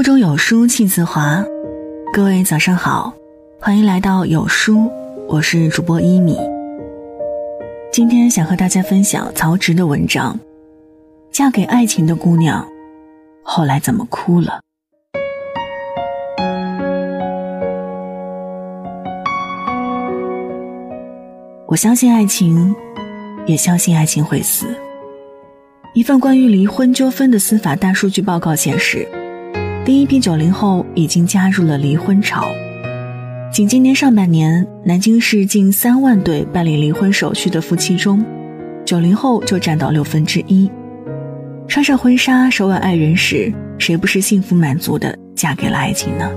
腹中有书气自华，各位早上好，欢迎来到有书，我是主播一米。今天想和大家分享曹植的文章，《嫁给爱情的姑娘，后来怎么哭了》。我相信爱情，也相信爱情会死。一份关于离婚纠纷的司法大数据报告显示。第一批九零后已经加入了离婚潮。仅今年上半年，南京市近三万对办理离婚手续的夫妻中，九零后就占到六分之一。穿上婚纱，手挽爱人时，谁不是幸福满足的嫁给了爱情呢？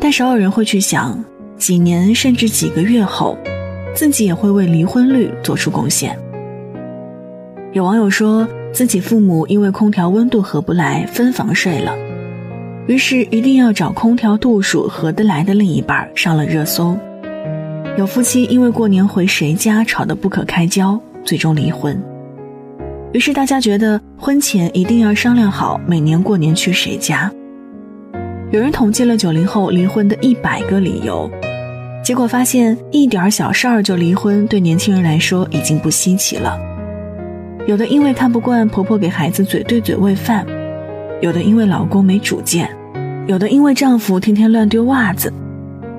但少有人会去想，几年甚至几个月后，自己也会为离婚率做出贡献。有网友说自己父母因为空调温度合不来，分房睡了。于是，一定要找空调度数合得来的另一半上了热搜。有夫妻因为过年回谁家吵得不可开交，最终离婚。于是大家觉得婚前一定要商量好每年过年去谁家。有人统计了九零后离婚的一百个理由，结果发现一点小事儿就离婚，对年轻人来说已经不稀奇了。有的因为看不惯婆婆给孩子嘴对嘴喂饭。有的因为老公没主见，有的因为丈夫天天乱丢袜子，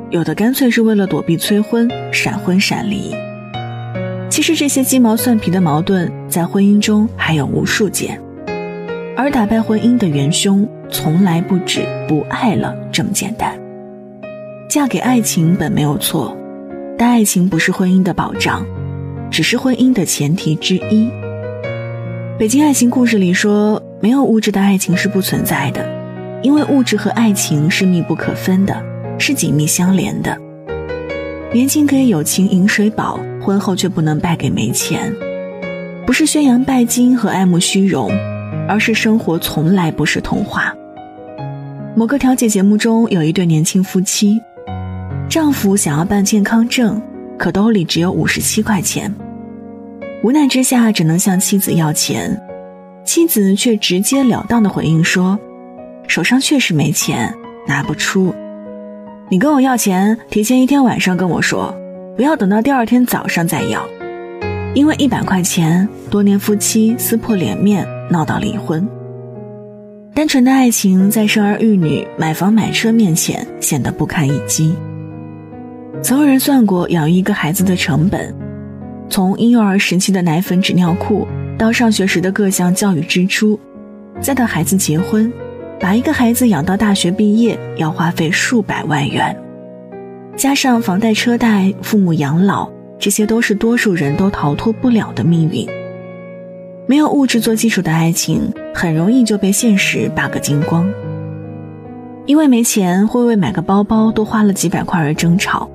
有的干脆是为了躲避催婚，闪婚闪离。其实这些鸡毛蒜皮的矛盾在婚姻中还有无数件，而打败婚姻的元凶从来不止不爱了这么简单。嫁给爱情本没有错，但爱情不是婚姻的保障，只是婚姻的前提之一。北京爱情故事里说。没有物质的爱情是不存在的，因为物质和爱情是密不可分的，是紧密相连的。年轻可以有情饮水饱，婚后却不能败给没钱。不是宣扬拜金和爱慕虚荣，而是生活从来不是童话。某个调解节目中，有一对年轻夫妻，丈夫想要办健康证，可兜里只有五十七块钱，无奈之下只能向妻子要钱。妻子却直截了当的回应说：“手上确实没钱，拿不出。你跟我要钱，提前一天晚上跟我说，不要等到第二天早上再要。因为一百块钱，多年夫妻撕破脸面，闹到离婚。单纯的爱情在生儿育女、买房买车面前显得不堪一击。曾有人算过养育一个孩子的成本，从婴幼儿时期的奶粉、纸尿裤。”到上学时的各项教育支出，再到孩子结婚，把一个孩子养到大学毕业要花费数百万元，加上房贷车贷、父母养老，这些都是多数人都逃脱不了的命运。没有物质做基础的爱情，很容易就被现实扒个精光。因为没钱，会为买个包包多花了几百块而争吵；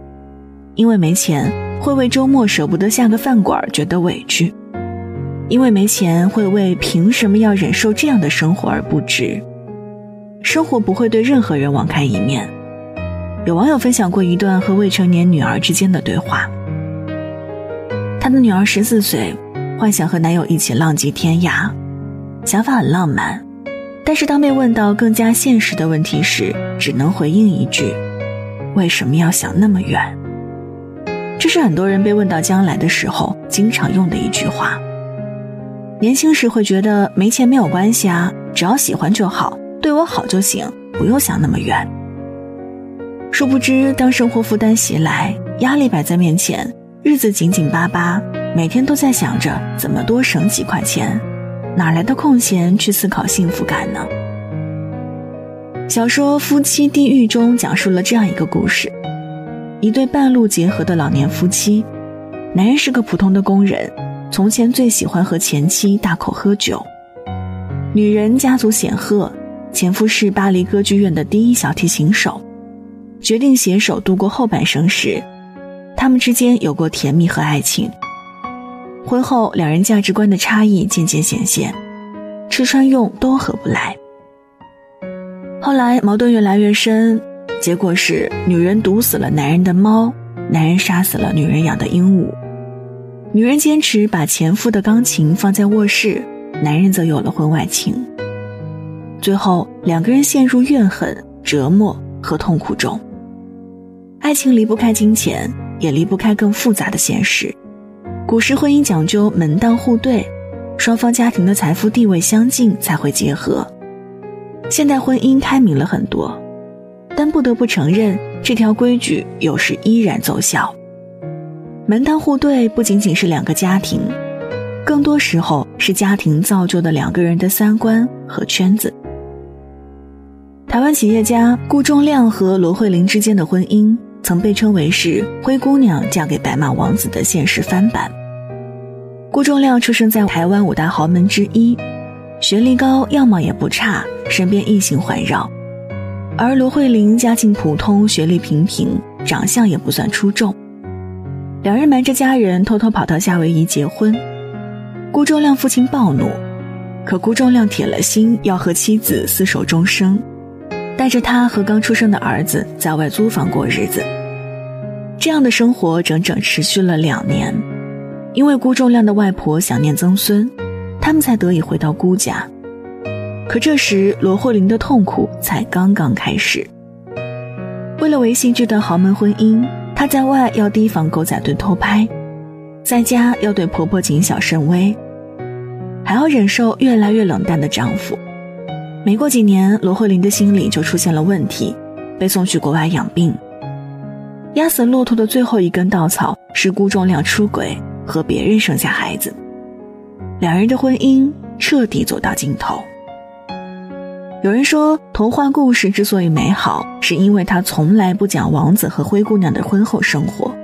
因为没钱，会为周末舍不得下个饭馆觉得委屈。因为没钱，会为凭什么要忍受这样的生活而不值。生活不会对任何人网开一面。有网友分享过一段和未成年女儿之间的对话。他的女儿十四岁，幻想和男友一起浪迹天涯，想法很浪漫，但是当被问到更加现实的问题时，只能回应一句：“为什么要想那么远？”这是很多人被问到将来的时候经常用的一句话。年轻时会觉得没钱没有关系啊，只要喜欢就好，对我好就行，不用想那么远。殊不知，当生活负担袭来，压力摆在面前，日子紧紧巴巴，每天都在想着怎么多省几块钱，哪来的空闲去思考幸福感呢？小说《夫妻地狱》中讲述了这样一个故事：一对半路结合的老年夫妻，男人是个普通的工人。从前最喜欢和前妻大口喝酒，女人家族显赫，前夫是巴黎歌剧院的第一小提琴手，决定携手度过后半生时，他们之间有过甜蜜和爱情。婚后两人价值观的差异渐渐显现，吃穿用都合不来。后来矛盾越来越深，结果是女人毒死了男人的猫，男人杀死了女人养的鹦鹉。女人坚持把前夫的钢琴放在卧室，男人则有了婚外情。最后两个人陷入怨恨、折磨和痛苦中。爱情离不开金钱，也离不开更复杂的现实。古时婚姻讲究门当户对，双方家庭的财富地位相近才会结合。现代婚姻开明了很多，但不得不承认，这条规矩有时依然奏效。门当户对不仅仅是两个家庭，更多时候是家庭造就的两个人的三观和圈子。台湾企业家顾仲亮和罗慧玲之间的婚姻，曾被称为是“灰姑娘嫁给白马王子”的现实翻版。顾仲亮出生在台湾五大豪门之一，学历高，样貌也不差。身边异性环绕，而罗慧玲家境普通，学历平平，长相也不算出众。两人瞒着家人偷偷跑到夏威夷结婚。顾仲亮父亲暴怒，可顾仲亮铁了心要和妻子厮守终生，带着他和刚出生的儿子在外租房过日子。这样的生活整整持续了两年，因为顾仲亮的外婆想念曾孙，他们才得以回到顾家。可这时，罗慧玲的痛苦才刚刚开始。为了维系这段豪门婚姻，她在外要提防狗仔队偷拍，在家要对婆婆谨小慎微，还要忍受越来越冷淡的丈夫。没过几年，罗慧玲的心理就出现了问题，被送去国外养病。压死骆驼的最后一根稻草是顾仲亮出轨，和别人生下孩子，两人的婚姻彻底走到尽头。有人说，童话故事之所以美好，是因为它从来不讲王子和灰姑娘的婚后生活。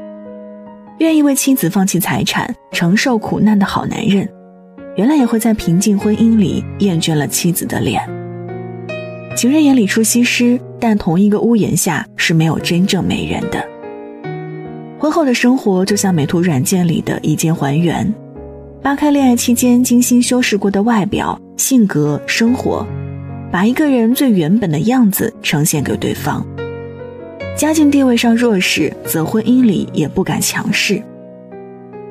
愿意为妻子放弃财产、承受苦难的好男人，原来也会在平静婚姻里厌倦了妻子的脸。情人眼里出西施，但同一个屋檐下是没有真正美人的。婚后的生活就像美图软件里的一键还原，扒开恋爱期间精心修饰过的外表、性格、生活。把一个人最原本的样子呈现给对方。家境地位上弱势，则婚姻里也不敢强势。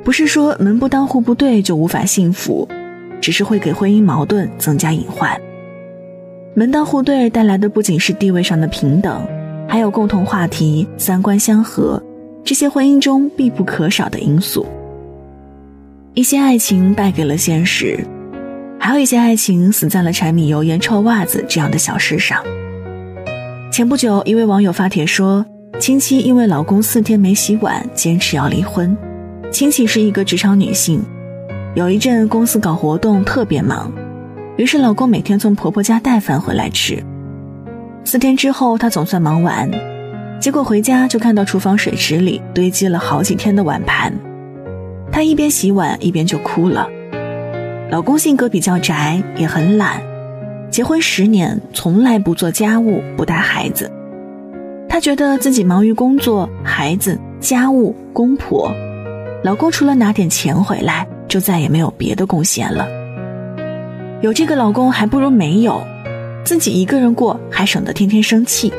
不是说门不当户不对就无法幸福，只是会给婚姻矛盾增加隐患。门当户对带来的不仅是地位上的平等，还有共同话题、三观相合，这些婚姻中必不可少的因素。一些爱情败给了现实。还有一些爱情死在了柴米油盐臭袜子这样的小事上。前不久，一位网友发帖说，亲戚因为老公四天没洗碗，坚持要离婚。亲戚是一个职场女性，有一阵公司搞活动特别忙，于是老公每天从婆婆家带饭回来吃。四天之后，她总算忙完，结果回家就看到厨房水池里堆积了好几天的碗盘，她一边洗碗一边就哭了。老公性格比较宅，也很懒，结婚十年从来不做家务，不带孩子。她觉得自己忙于工作、孩子、家务、公婆，老公除了拿点钱回来，就再也没有别的贡献了。有这个老公还不如没有，自己一个人过还省得天天生气。《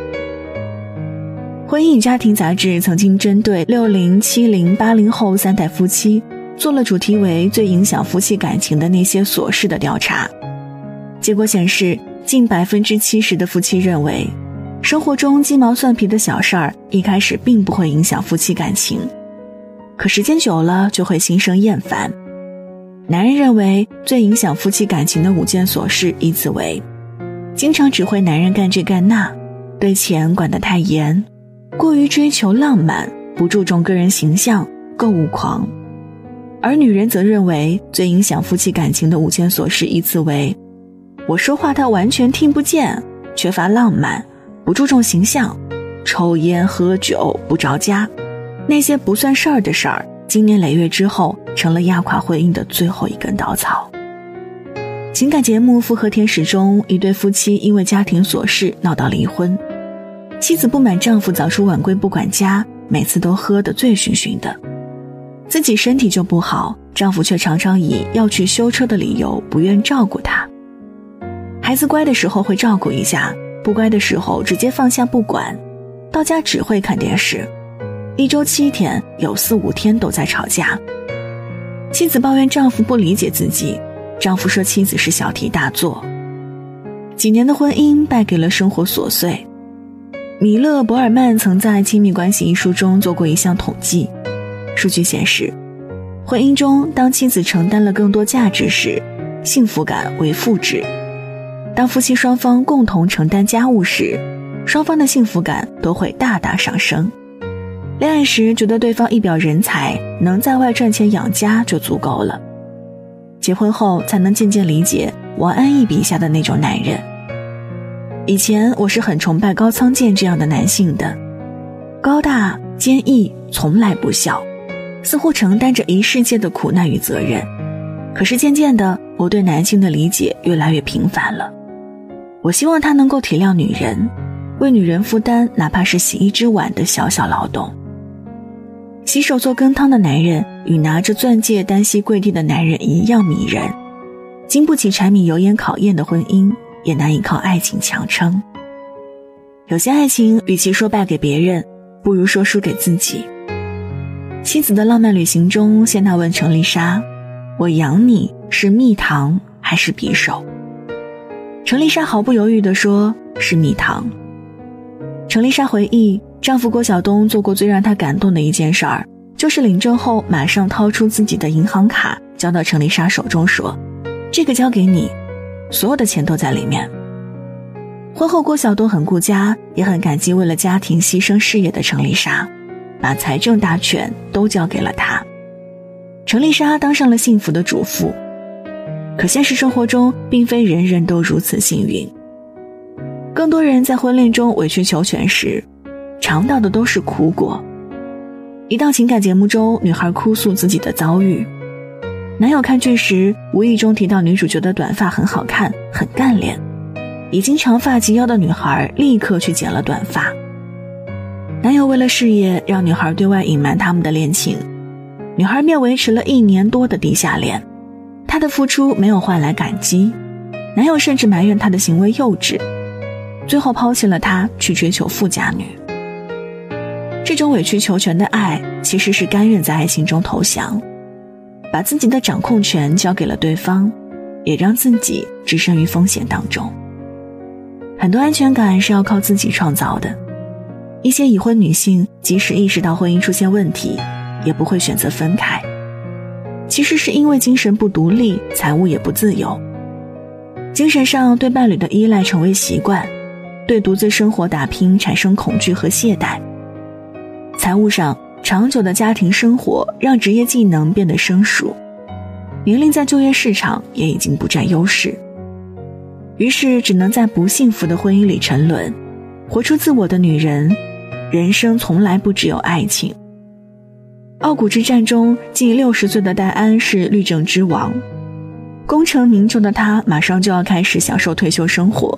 婚姻与家庭》杂志曾经针对六零、七零、八零后三代夫妻。做了主题为“最影响夫妻感情的那些琐事”的调查，结果显示，近百分之七十的夫妻认为，生活中鸡毛蒜皮的小事儿一开始并不会影响夫妻感情，可时间久了就会心生厌烦。男人认为最影响夫妻感情的五件琐事依次为：经常指挥男人干这干那，对钱管得太严，过于追求浪漫，不注重个人形象，购物狂。而女人则认为最影响夫妻感情的五件琐事依次为：我说话他完全听不见，缺乏浪漫，不注重形象，抽烟喝酒不着家。那些不算事儿的事儿，经年累月之后，成了压垮婚姻的最后一根稻草。情感节目《复合天使》中，一对夫妻因为家庭琐事闹到离婚，妻子不满丈夫早出晚归不管家，每次都喝得醉醺醺的。自己身体就不好，丈夫却常常以要去修车的理由不愿照顾她。孩子乖的时候会照顾一下，不乖的时候直接放下不管，到家只会看电视。一周七天，有四五天都在吵架。妻子抱怨丈夫不理解自己，丈夫说妻子是小题大做。几年的婚姻败给了生活琐碎。米勒·博尔曼曾在《亲密关系》一书中做过一项统计，数据显示，婚姻中当妻子承担了更多价值时，幸福感为负值；当夫妻双方共同承担家务时，双方的幸福感都会大大上升。恋爱时觉得对方一表人才，能在外赚钱养家就足够了，结婚后才能渐渐理解王安忆笔下的那种男人。以前我是很崇拜高仓健这样的男性的，高大坚毅，从来不笑，似乎承担着一世界的苦难与责任。可是渐渐的，我对男性的理解越来越平凡了。我希望他能够体谅女人，为女人负担哪怕是洗一只碗的小小劳动。洗手做羹汤的男人与拿着钻戒单膝跪地的男人一样迷人，经不起柴米油盐考验的婚姻。也难以靠爱情强撑。有些爱情，与其说败给别人，不如说输给自己。妻子的浪漫旅行中，谢娜问程丽莎：“我养你是蜜糖还是匕首？”程丽莎毫不犹豫地说：“是蜜糖。”程丽莎回忆，丈夫郭晓东做过最让她感动的一件事儿，就是领证后马上掏出自己的银行卡，交到程丽莎手中，说：“这个交给你。”所有的钱都在里面。婚后，郭晓东很顾家，也很感激为了家庭牺牲事业的程丽莎，把财政大权都交给了他。程丽莎当上了幸福的主妇。可现实生活中，并非人人都如此幸运。更多人在婚恋中委曲求全时，尝到的都是苦果。一档情感节目中，女孩哭诉自己的遭遇。男友看剧时无意中提到女主角的短发很好看，很干练。已经长发及腰的女孩立刻去剪了短发。男友为了事业让女孩对外隐瞒他们的恋情，女孩便维持了一年多的地下恋。她的付出没有换来感激，男友甚至埋怨她的行为幼稚，最后抛弃了她去追求富家女。这种委曲求全的爱，其实是甘愿在爱情中投降。把自己的掌控权交给了对方，也让自己置身于风险当中。很多安全感是要靠自己创造的。一些已婚女性即使意识到婚姻出现问题，也不会选择分开，其实是因为精神不独立，财务也不自由。精神上对伴侣的依赖成为习惯，对独自生活打拼产生恐惧和懈怠。财务上。长久的家庭生活让职业技能变得生疏，年龄在就业市场也已经不占优势，于是只能在不幸福的婚姻里沉沦。活出自我的女人，人生从来不只有爱情。傲骨之战中，近六十岁的戴安是律政之王，功成名就的她马上就要开始享受退休生活，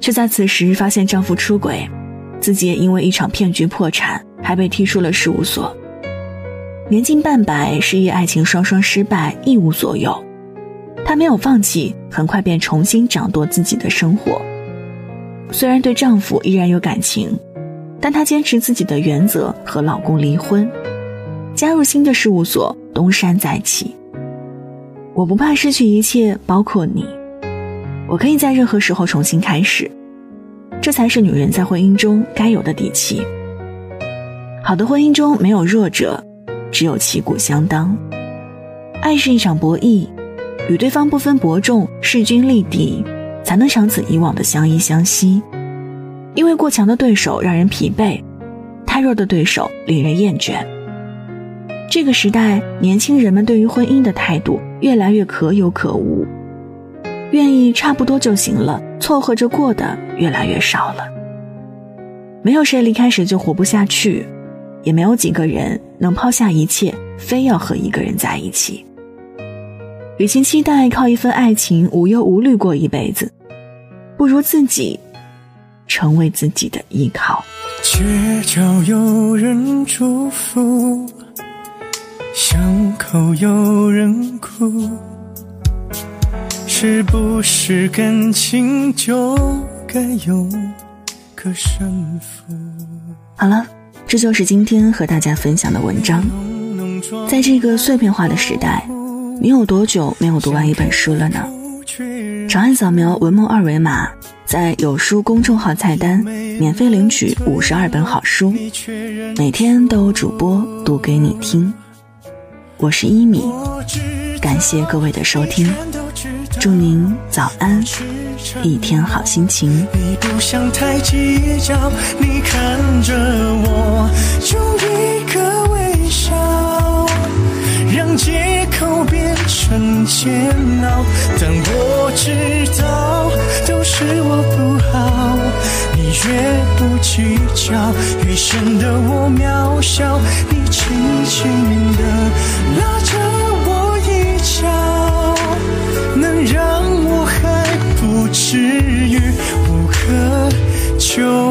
却在此时发现丈夫出轨，自己也因为一场骗局破产。还被踢出了事务所，年近半百，事业爱情双双失败，一无所有。她没有放弃，很快便重新掌舵自己的生活。虽然对丈夫依然有感情，但她坚持自己的原则，和老公离婚，加入新的事务所，东山再起。我不怕失去一切，包括你，我可以在任何时候重新开始。这才是女人在婚姻中该有的底气。好的婚姻中没有弱者，只有旗鼓相当。爱是一场博弈，与对方不分伯仲，势均力敌，才能长此以往的相依相惜。因为过强的对手让人疲惫，太弱的对手令人厌倦。这个时代，年轻人们对于婚姻的态度越来越可有可无，愿意差不多就行了，凑合着过的越来越少了。没有谁离开时就活不下去。也没有几个人能抛下一切，非要和一个人在一起。与其期待靠一份爱情无忧无虑过一辈子，不如自己成为自己的依靠。街角有人祝福，巷口有人哭，是不是感情就该有个胜负？好了。这就是今天和大家分享的文章。在这个碎片化的时代，你有多久没有读完一本书了呢？长按扫描文末二维码，在有书公众号菜单免费领取五十二本好书，每天都有主播读给你听。我是一米，感谢各位的收听，祝您早安，一天好心情。你不想太计较，你看着我，用一个微笑，让借口变成煎熬。但我知道，是我不好。你越不计较，越显得我渺小。你轻轻地拉着我衣角，能让我还不至于无可救。